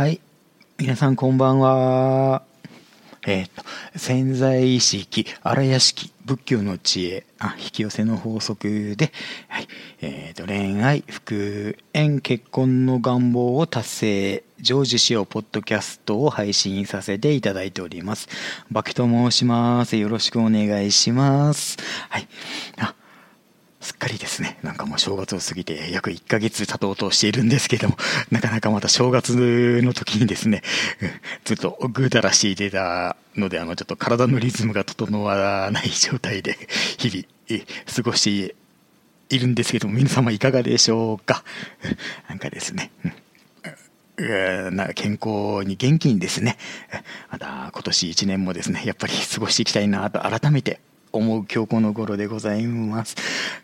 はい。皆さんこんばんは。えっ、と、潜在意識、荒屋敷、仏教の知恵、あ、引き寄せの法則で、はい。えっ、と、恋愛、復縁、結婚の願望を達成、成就しようポッドキャストを配信させていただいております。バキと申します。よろしくお願いします。はい。あ、すっかりですね、なんかもう正月を過ぎて約1ヶ月経とうとしているんですけども、なかなかまた正月の時にですね、ずっとぐうたらしていてたので、あの、ちょっと体のリズムが整わない状態で、日々、過ごしているんですけども、皆様いかがでしょうか？なんかですね、な健康に元気にですね、また今年1年もですね、やっぱり過ごしていきたいなと改めて思う今日この頃でございます。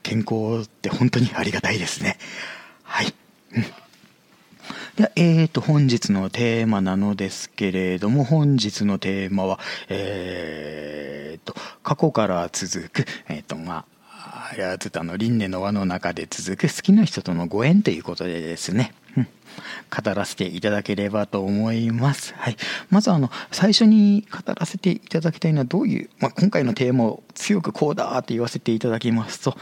健康って本当にありがたいですね。はい。うんでは、えーと、本日のテーマなのですけれども、本日のテーマは、えーと、過去から続く、えーと、まあ、いやずっとあの輪廻の輪の中で続く好きな人とのご縁ということでですね、語らせていただければと思います。はい、まずあの最初に語らせていただきたいのはどういう、まあ、今回のテーマを強くこうだって言わせていただきますと、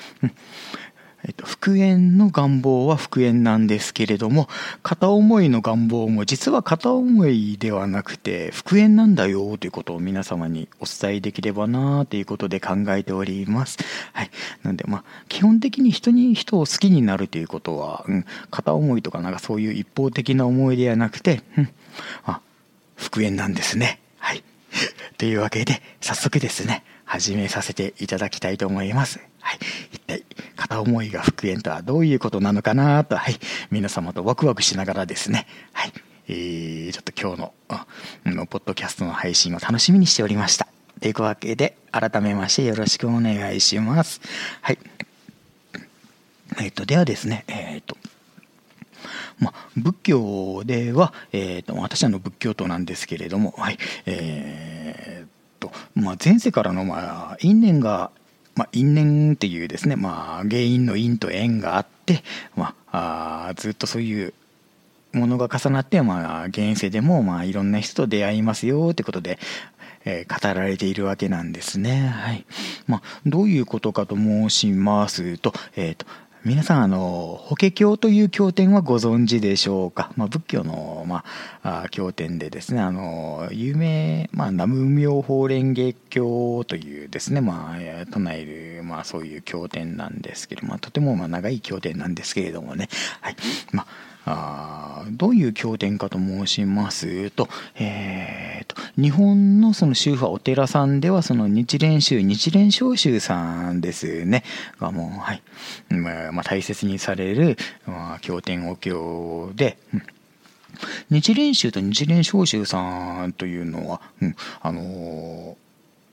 えっと、復縁の願望は復縁なんですけれども片思いの願望も実は片思いではなくて復縁なんだよということを皆様にお伝えできればなということで考えております。はい、なんでまあ基本的に人に人を好きになるということは、うん、片思いとかなんかそういう一方的な思いではなくて、うん、あ復縁なんですね。はい。というわけで早速ですね始めさせていただきたいと思います。はい、一体片思いが復縁とはどういうことなのかなと、はい、皆様とワクワクしながらですね、はい。えー、ちょっと今日ののポッドキャストの配信を楽しみにしておりました。というわけで改めましてよろしくお願いします。はい。えっ、とではですねえっ、とまあ、仏教では、えー、と私はの仏教徒なんですけれども、はい。えーとまあ、前世からの、まあ、因縁が、まあ、因縁っていうですね、まあ、原因の因と縁があって、まあ、あずっとそういうものが重なって、まあ、現世でも、まあ、いろんな人と出会いますよってことで、えー語られているわけなんですね。はいまあ、どういうことかと申しますと,、えーと皆さんあの法華経という経典はご存知でしょうか、まあ、仏教の、まあ、経典でですねあの有名、まあ、南無妙法蓮華経というですね、まあ、唱える、まあ、そういう経典なんですけど、まあ、とてもまあ長い経典なんですけれどもね、はい。まあ、あどういう経典かと申しますと,、えーと日本のその宗派お寺さんではその日蓮宗日蓮宗宗さんですね。がもうはい。まあ、大切にされる、まあ、経典お経で、うん。日蓮宗と日蓮宗宗さんというのは、うんあのー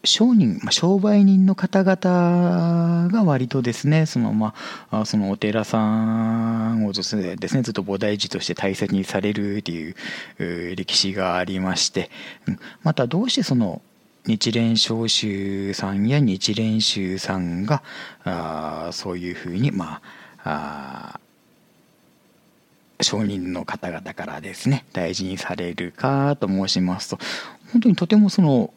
商人、まあ、商売人の方々が割とですねそのまあそのお寺さんをですねですねずっと菩提寺として大切にされるっていう歴史がありまして、またどうしてその日蓮宗宗さんや日蓮宗さんがあそういうふうにまああ商人の方々からですね大事にされるかと申しますと本当にとてもその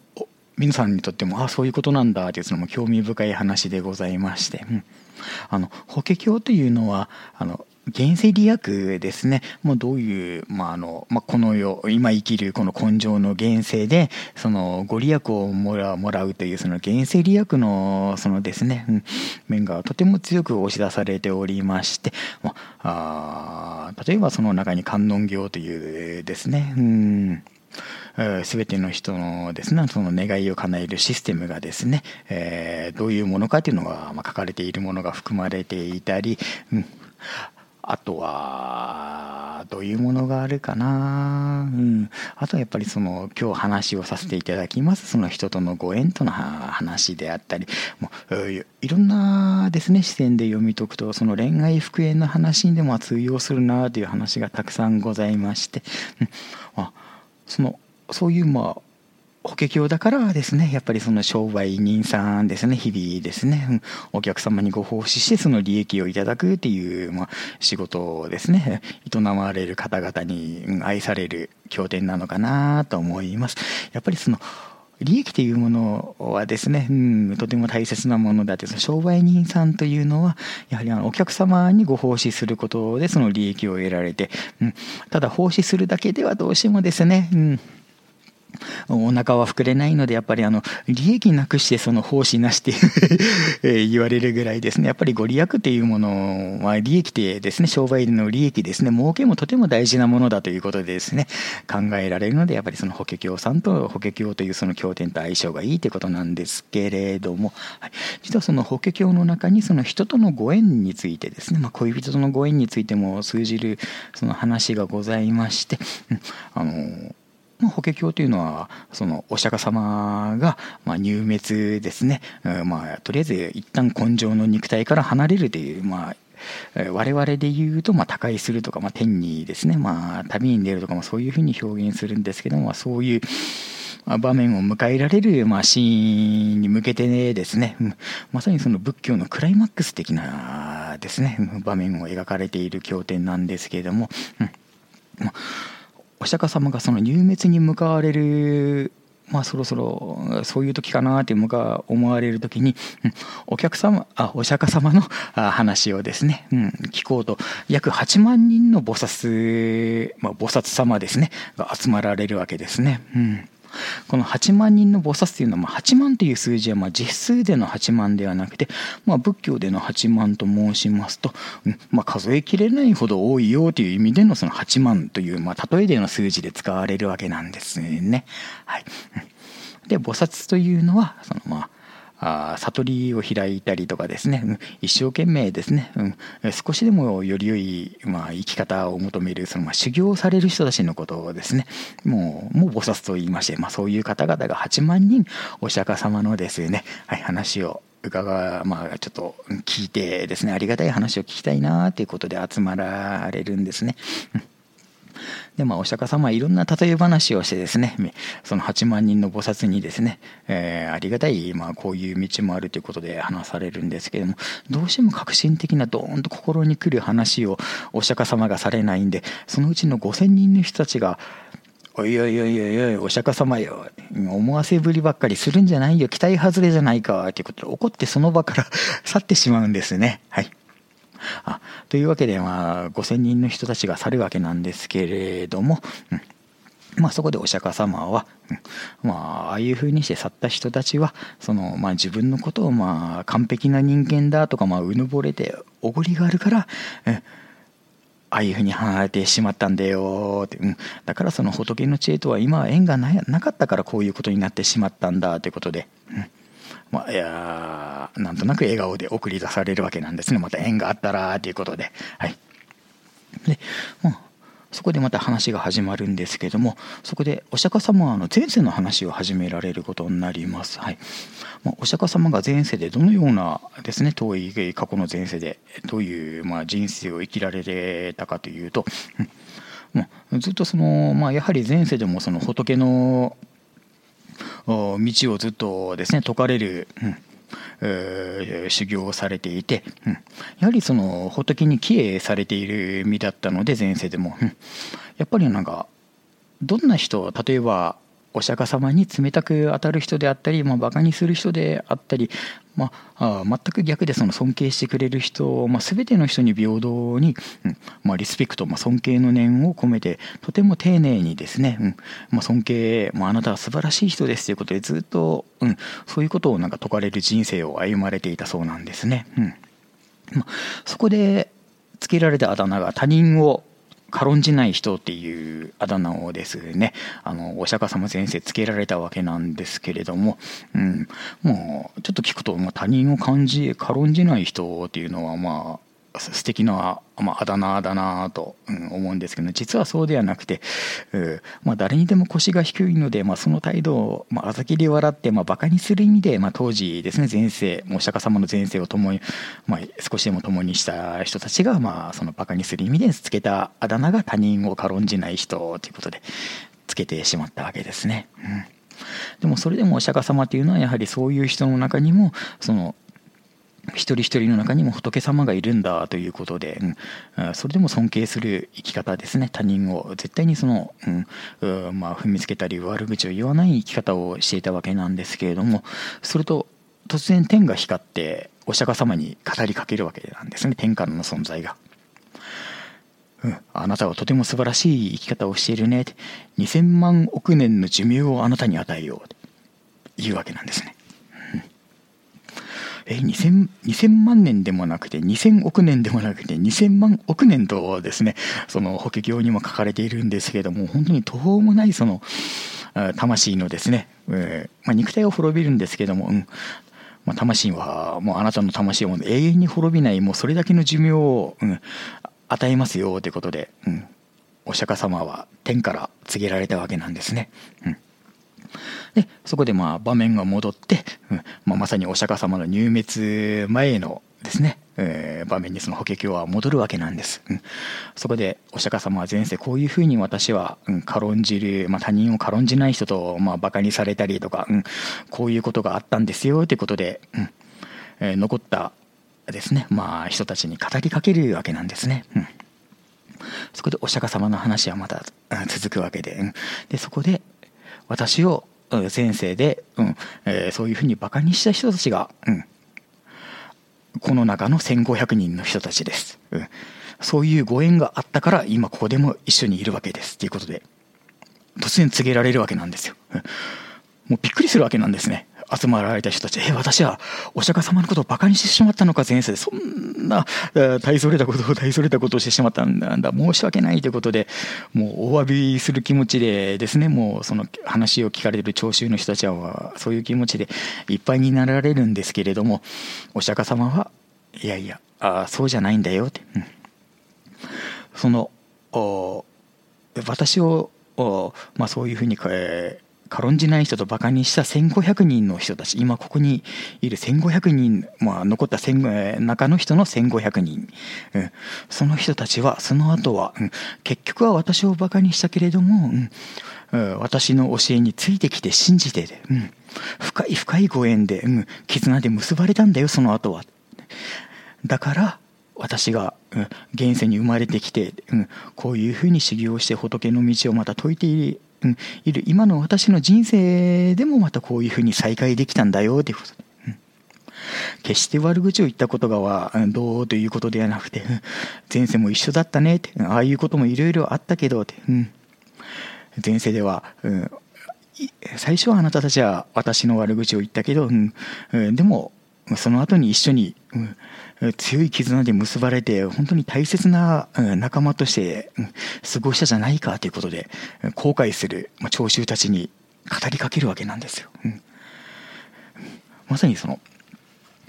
皆さんにとってもあそういうことなんだというその興味深い話でございまして、うん。あの法華経というのはあの現世利益ですね、もうどういう、まああのまあ、この世今生きるこの根性の現世でそのご利益をもらもらうというその現世利益のそのですね、うん。面がとても強く押し出されておりまして、まあ、あ例えばその中に観音経というですね、うん。全ての人のですねその願いを叶えるシステムがですね、えーどういうものかというのが、書かれているものが含まれていたり、うんあとはどういうものがあるかな、うん、あとはやっぱりその今日話をさせていただきますその人とのご縁との話であったりもういろんなですね視点で読み解くとその恋愛復縁の話にでも通用するなという話がたくさんございまして、うんあそのそういうまあ法華経だからですね。やっぱりその商売人さんですね。日々ですね、お客様にご奉仕してその利益をいただくっていう、まあ、仕事をですね。営まれる方々に愛される経典なのかなと思います。やっぱりその利益というものはですね、うん、とても大切なものであって商売人さんというのはやはりあのお客様にご奉仕することでその利益を得られて、うん、ただ奉仕するだけではどうしてもですね、うんお腹は膨れないので、やっぱりあの、利益なくしてその奉仕なしって 言われるぐらいですね、やっぱりご利益っていうものは、利益ってですね、商売の利益ですね、儲けもとても大事なものだということでですね、考えられるので、やっぱりその法華経さんと法華経というその経典と相性がいいということなんですけれども、はい、実はその法華経の中にその人とのご縁についてですね、まあ、恋人とのご縁についても通じるその話がございまして、うん、あのまあ、法華経というのはそのお釈迦様がまあ入滅ですね、うんまあ、とりあえず一旦根性の肉体から離れるという、まあ、我々で言うと、まあ、他界するとか、まあ、天にですね、まあ、旅に出るとか、まあ、そういうふうに表現するんですけども、まあ、そういう場面を迎えられる、まあ、シーンに向けてねですね、まさにその仏教のクライマックス的なですね、場面を描かれている経典なんですけれども、うんまあお釈迦様がその入滅に向かわれるまあそろそろそういう時かなって思われる時に、うん、お客様あお釈迦様の話をですね、うん、聞こうと約8万人の菩薩、まあ、菩薩様ですねが集まられるわけですね。うんこの8万人の菩薩というのは、まあ、8万という数字はまあ実数での8万ではなくて、まあ、仏教での8万と申しますと、まあ、数えきれないほど多いよという意味でのその8万という、まあ、例えでの数字で使われるわけなんですね。はい、で菩薩というのはそのまああ悟りを開いたりとかですね、うん、一生懸命ですね、うん、少しでもより良い、まあ、生き方を求めるその、まあ、修行される人たちのことをですね。もうもう菩薩と言いまして、まあ、そういう方々が8万人お釈迦様のですね、はい、話を伺まあちょっと聞いてですねありがたい話を聞きたいなということで集まられるんですね。うん。で、まあ、お釈迦様はいろんな例え話をしてですね、その8万人の菩薩にですね、えー、ありがたい、まあ、こういう道もあるということで話されるんですけれども、どうしても革新的なドーンと心に来る話をお釈迦様がされないんで、そのうちの5000人の人たちが、おいおいおいおいおい、お釈迦様よ。思わせぶりばっかりするんじゃないよ。期待外れじゃないか。ということで怒ってその場から去ってしまうんですね。はい。あというわけで、まあ、5,000人の人たちが去るわけなんですけれども、うん。まあ、そこでお釈迦様は、うん、まあ、ああいうふうにして去った人たちはその、まあ、自分のことを、まあ、完璧な人間だとか、まあ、うぬぼれておごりがあるから、うん。ああいうふうに離れてしまったんだよって、うん、だからその仏の知恵とは今は縁がなかったからこういうことになってしまったんだということで、うん。まあ、いやなんとなく笑顔で送り出されるわけなんですね。また縁があったらということで。はい。で、まあ、そこでまた話が始まるんですけどもそこでお釈迦様はあの前世の話を始められることになります、はい。まあ、お釈迦様が前世でどのようなですね遠い過去の前世でどういうまあ人生を生きられたかというと、うん。まあ、ずっとその、まあ、やはり前世でもその仏の道をずっとですね説かれる、うん修行をされていて、うん、やはりその仏に帰依されている身だったので前世でも、うん、やっぱりなんかどんな人例えばお釈迦様に冷たく当たる人であったり、まあ、バカにする人であったり、まあ、全く逆でその尊敬してくれる人、まあ、全ての人に平等に、うんまあ、リスペクト、まあ、尊敬の念を込めてとても丁寧にですね、うんまあ、尊敬、まあ、あなたは素晴らしい人ですということでずっと、うん、そういうことをなんか説かれる人生を歩まれていたそうなんですね。うんまあ、そこでつけられたあだ名が他人を軽んじない人っていうあだ名をですね。あのお釈迦様先生つけられたわけなんですけれども、うん、もうちょっと聞くと、まあ、他人を感じ軽んじない人っていうのはまあ素敵な、まあ、あだ名だなと、うん、思うんですけど実はそうではなくて、うんまあ、誰にでも腰が低いので、まあ、その態度を、まあ、あざきり笑って、まあ、バカにする意味で、まあ、当時ですね前世お釈迦様の前世を共に、まあ、少しでも共にした人たちが、まあ、そのバカにする意味でつけたあだ名が他人を軽んじない人ということでつけてしまったわけですね。うんでもそれでもお釈迦様というのはやはりそういう人の中にもその一人一人の中にも仏様がいるんだということで、うん、それでも尊敬する生き方ですね。他人を。絶対にその、うんまあ、踏みつけたり悪口を言わない生き方をしていたわけなんですけれどもすると突然天が光ってお釈迦様に語りかけるわけなんですね。天下の存在が。うん、あなたはとても素晴らしい生き方をしているね。2000万億年の寿命をあなたに与えよう。と言うわけなんですね。え 2000, 2000万年でもなくて2000億年でもなくて2000万億年とですねその法華経にも書かれているんですけども本当に途方もないその魂のですね、えー、まあ、肉体は滅びるんですけども、うん。まあ、魂はもうあなたの魂は永遠に滅びないもうそれだけの寿命を、うん、与えますよということで、うん、お釈迦様は天から告げられたわけなんですね。うん。でそこでまあ場面が戻って、うんまあ、まさにお釈迦様の入滅前のですね、えー、場面にその法華経は戻るわけなんです、うん、そこでお釈迦様は前世こういうふうに私は、うん、軽んじる、まあ、他人を軽んじない人と、まあ、バカにされたりとか、うん、こういうことがあったんですよということで、うんえー、残ったですね、まあ、人たちに語りかけるわけなんですね、うん。そこでお釈迦様の話はまた続くわけで,、でそこで私を先生で、うんえー、そういうふうにバカにした人たちが、うん、この中の1500人の人たちです、うん、そういうご縁があったから今ここでも一緒にいるわけです。っていうことで突然告げられるわけなんですよ、うん、もうびっくりするわけなんですね。集まられた人たち、え、私はお釈迦様のことをバカにしてしまったのか、前世で、そんな大それたことを大それたことをしてしまったんだ、申し訳ないということで、もう大詫びする気持ちでですね、もうその話を聞かれる聴衆の人たちは、そういう気持ちでいっぱいになられるんですけれども、お釈迦様は、いやいや、あそうじゃないんだよって。うん、その私をまあ、そういうふうに、え軽んじない人とバカにした1500人の人たち今ここにいる1500人、まあ、残った中の人の1500人、うん、その人たちはその後は、うん、結局は私をバカにしたけれども、うん、私の教えについてきて信じて、うん、深い深いご縁で、うん、絆で結ばれたんだよその後は。だから私が、うん、現世に生まれてきて、うん、こういうふうに修行して仏の道をまた説いていうん、いる。今の私の人生でもまたこういうふうに再会できたんだよっていうこと。で。決して悪口を言ったことがはどうということではなくて、前世も一緒だったねって、ああいうこともいろいろあったけどって、うん、前世では、うん、最初はあなたたちは私の悪口を言ったけど、うん、でもその後に一緒に、強い絆で結ばれて本当に大切な仲間として過ごしたじゃないかということで後悔する聴衆たちに語りかけるわけなんですよ。まさにその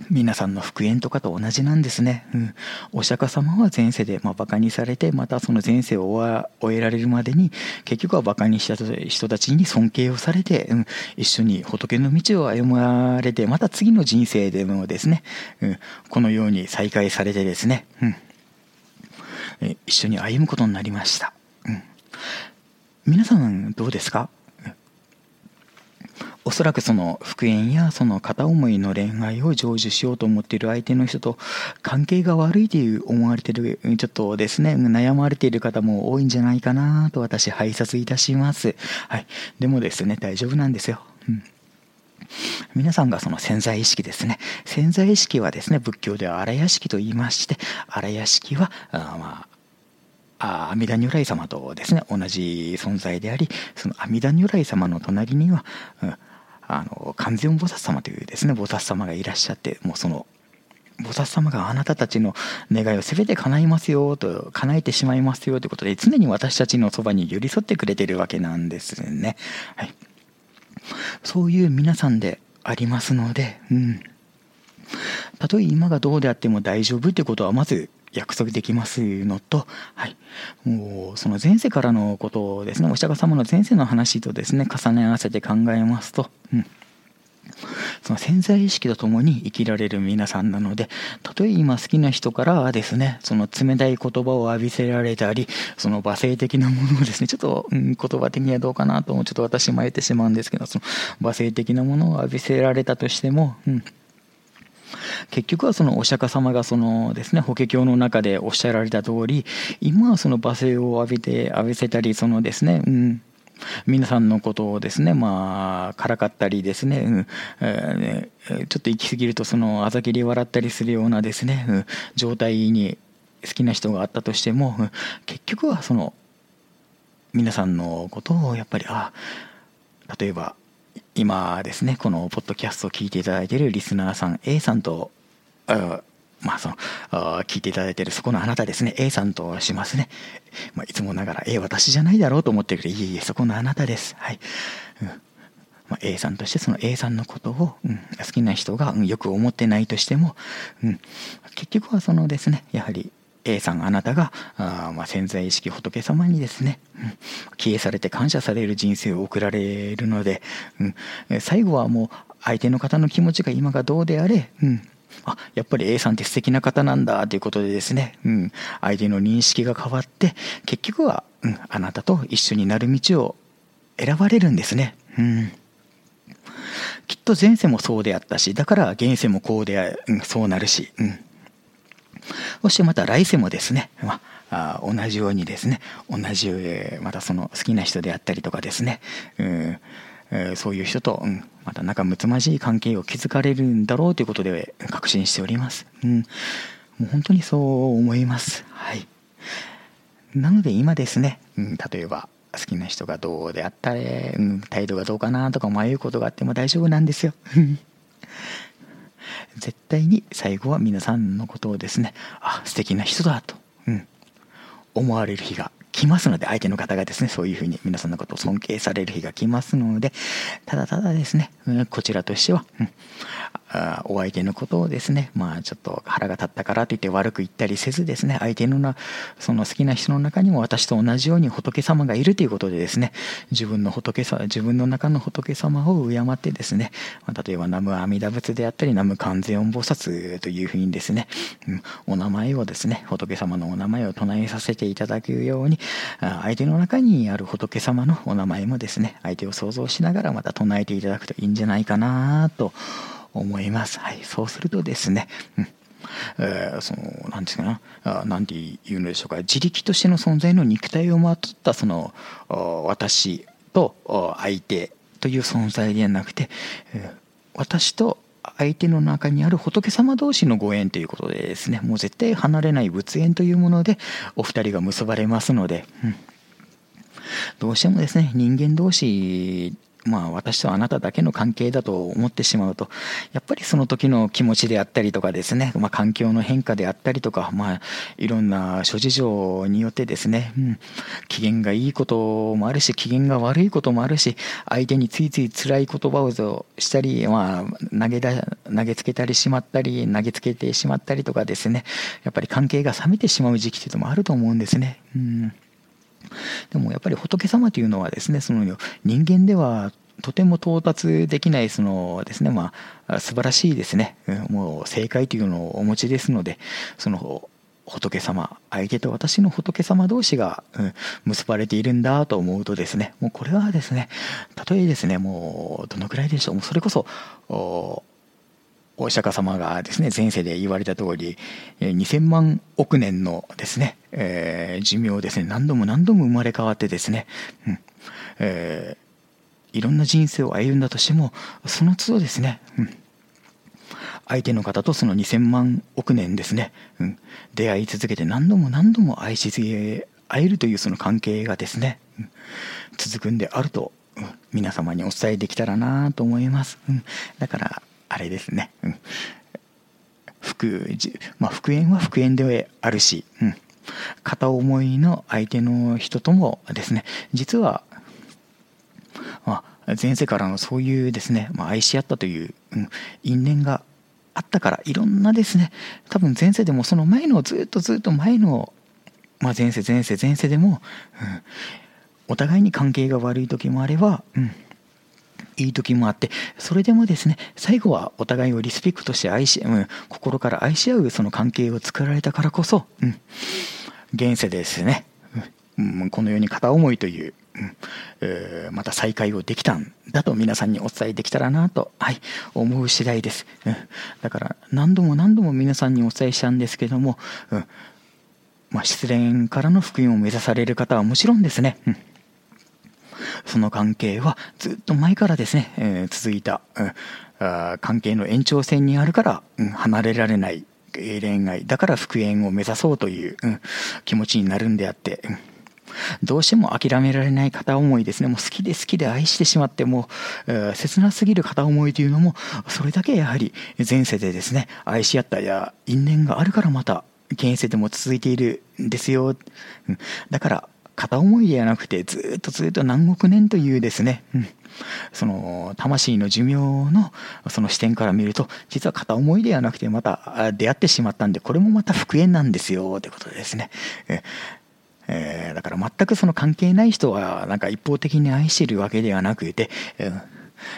皆さんの復縁とかと同じなんですね。うん、お釈迦様は前世で、まあ、バカにされてまたその前世を終えられるまでに結局はバカにした人たちに尊敬をされて、うん、一緒に仏の道を歩まれてまた次の人生でもですね、うん、このように再会されてですね、うん、一緒に歩むことになりました。うん、皆さんどうですか？おそらくその復縁やその片思いの恋愛を成就しようと思っている相手の人と関係が悪いという思われているちょっとですね悩まれている方も多いんじゃないかなと私拝察いたします。はい。でもですね大丈夫なんですよ、うん。皆さんがその潜在意識ですね。潜在意識はですね仏教では荒屋敷と言いまして荒屋敷はあまあ阿弥陀如来様とですね同じ存在でありその阿弥陀如来様の隣には、うん、あの観世音菩薩様というですね菩薩様がいらっしゃってもうその菩薩様があなたたちの願いを全て叶いますよと叶えてしまいますよということで常に私たちのそばに寄り添ってくれてるわけなんですね。はい、そういう皆さんでありますので、うん、たとえ今がどうであっても大丈夫ということはまず約束できますのと、はい、もうその前世からのことをですねお釈迦様の前世の話とですね重ね合わせて考えますと、うん。その潜在意識とともに生きられる皆さんなので、例え今好きな人からはですね、その冷たい言葉を浴びせられたり、その罵声的なものをですね、ちょっと、うん、言葉的にはどうかなと、ちょっと私も言ってしまうんですけど、その罵声的なものを浴びせられたとしても、うん、結局はそのお釈迦様がそのですね法華経の中でおっしゃられた通り今はその罵声を浴びて浴びせたりそのですね、うん、皆さんのことをですねまあからかったりですね、うんえー、ちょっと行き過ぎるとそのあざきり笑ったりするようなですね、状態に好きな人があったとしても、結局はその皆さんのことをやっぱりあ例えば今ですねこのポッドキャストを聞いていただいているリスナーさん A さんとまあそのあ聞いていただいているそこのあなたですね A さんとしますね、まあ、いつもながら A 私じゃないだろうと思ってるけどいえいえそこのあなたです。はい、うん。まあ、A さんとしてその A さんのことを、うん、好きな人が、うん、よく思ってないとしても、うん、結局はそのですねやはり A さんあなたがあ、まあ、潜在意識仏様にですね、うん、消えされて感謝される人生を送られるので、うん、最後はもう相手の方の気持ちが今がどうであれ、うん、あやっぱり A さんって素敵な方なんだということでですね、うん、相手の認識が変わって結局は、うん、あなたと一緒になる道を選ばれるんですね。うんきっと前世もそうであったしだから現世もこうで、うん、そうなるし、うん、そしてまた来世もですね、まあ、同じようにですね同じまたその好きな人であったりとかですね、うんそういう人と、うん、また仲睦まじい関係を築かれるんだろうということで確信しております。うん、もう本当にそう思います。はい。なので今ですね、うん、例えば好きな人がどうであったり、うん、態度がどうかなとか迷うことがあっても大丈夫なんですよ。絶対に最後は皆さんのことをですねあ素敵な人だと、うん、思われる日が来ますので相手の方がですねそういうふうに皆さんのことを尊敬される日が来ますのでただただですね、うん、こちらとしては、うん、お相手のことをですねまあちょっと腹が立ったからといって悪く言ったりせずですね相手のなその好きな人の中にも私と同じように仏様がいるということでですね自分の仏さ自分の中の仏様を敬ってですね、ま、例えば南無阿弥陀仏であったり南無観世音菩薩というふうにですね、うん、お名前をですね仏様のお名前を唱えさせていただくように相手の中にある仏様のお名前もですね相手を想像しながらまた唱えていただくといいんじゃないかなと思います。はい、そうするとですね、うん。えー、その何ですかな何て言うのでしょうか。自力としての存在の肉体をまとったその私と相手という存在ではなくて、えー、私と相手の中にある仏様同士のご縁ということでですねもう絶対離れない仏縁というものでお二人が結ばれますので、うん、どうしてもですね人間同士まあ私とあなただけの関係だと思ってしまうとやっぱりその時の気持ちであったりとかですね、まあ、環境の変化であったりとか、まあ、いろんな諸事情によってですね、うん、機嫌がいいこともあるし機嫌が悪いこともあるし相手についつい辛い言葉をしたり、まあ、投げだ投げつけたりしまったり投げつけてしまったりとかですねやっぱり関係が冷めてしまう時期というのもあると思うんですね。うんでもやっぱり仏様というのはですねその人間ではとても到達できないそのですねまあ素晴らしいですね。もう正解というのをお持ちですのでその仏様相手と私の仏様同士が、うん、結ばれているんだと思うとですねもうこれはですねたとえですねもうどのくらいでしょうもうそれこそお釈迦様がですね前世で言われた通り2000万億年のですね、えー、寿命ですね何度も何度も生まれ変わってですね、うんえー、いろんな人生を歩んだとしてもその都度ですね、うん、相手の方とその2000万億年ですね、うん、出会い続けて何度も何度も愛し会えるというその関係がですね、うん、続くんであると、うん、皆様にお伝えできたらなと思います、うん、だからあれですね、うん、復まあ、復縁は復縁であるし、うん、片思いの相手の人ともですね。実は、まあ、前世からのそういうですね、まあ、愛し合ったという、うん、因縁があったからいろんなですね多分前世でもその前のずっとずっと前の、まあ、前世前世前世でも、うん、お互いに関係が悪い時もあれば、うん、いい時もあってそれでもですね最後はお互いをリスペクトして愛し、うん、心から愛し合うその関係を作られたからこそ、うん、現世でですね、うん、この世に片思いという、うんえー、また再会をできたんだと皆さんにお伝えできたらなと、はい、思う次第です、うん、だから何度も何度も皆さんにお伝えしたんですけども、うんまあ、失恋からの復縁を目指される方はもちろんですね、うん。その関係はずっと前からですね、えー、続いた、うん、関係の延長線にあるから、うん、離れられない恋愛だから復縁を目指そうという、うん、気持ちになるんであって、どうしても諦められない片思いですね。もう好きで好きで愛してしまってもう、えー、切なすぎる片思いというのもそれだけやはり前世でですね愛し合ったや因縁があるからまた現世でも続いているんですよ、だから片思いではなくてずっとずっと何億年というですね、うん、その魂の寿命のその視点から見ると実は片思いではなくてまた出会ってしまったんでこれもまた復縁なんですよってことですね。えー、だから全くその関係ない人はなんか一方的に愛してるわけではなくて、えー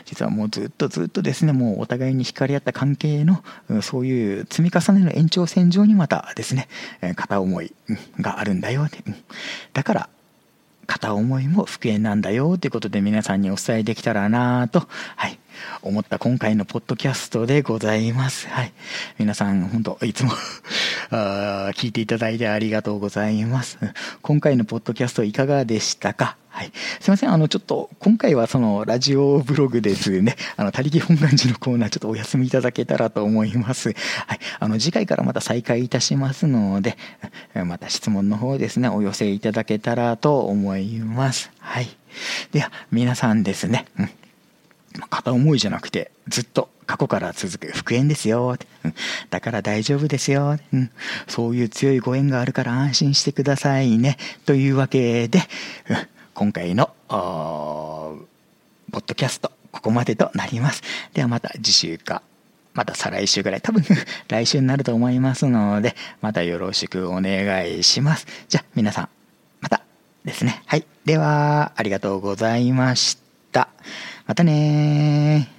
実はもうずっとずっとですねもうお互いに惹かれ合った関係のそういう積み重ねの延長線上にまたですね片思いがあるんだよって。だから片思いも復縁なんだよということで皆さんにお伝えできたらなと、はい、思った今回のポッドキャストでございます。はい。皆さん、本当いつも あ聞いていただいてありがとうございます。今回のポッドキャストいかがでしたか？はい。すいません。あの、ちょっと、今回はその、ラジオブログですね。あの、他力本願寺のコーナー、ちょっとお休みいただけたらと思います。はい。あの、次回からまた再開いたしますので、また質問の方ですね、お寄せいただけたらと思います。はい。では、皆さんですね、うん。片思いじゃなくて、ずっと過去から続く復縁ですよ。うん、だから大丈夫ですよ、うん。そういう強いご縁があるから安心してくださいね。というわけで、うん今回の、ポッドキャスト、ここまでとなります。ではまた次週か、また再来週ぐらい、多分来週になると思いますので、またよろしくお願いします。じゃあ皆さん、またですね。はい。では、ありがとうございました。またね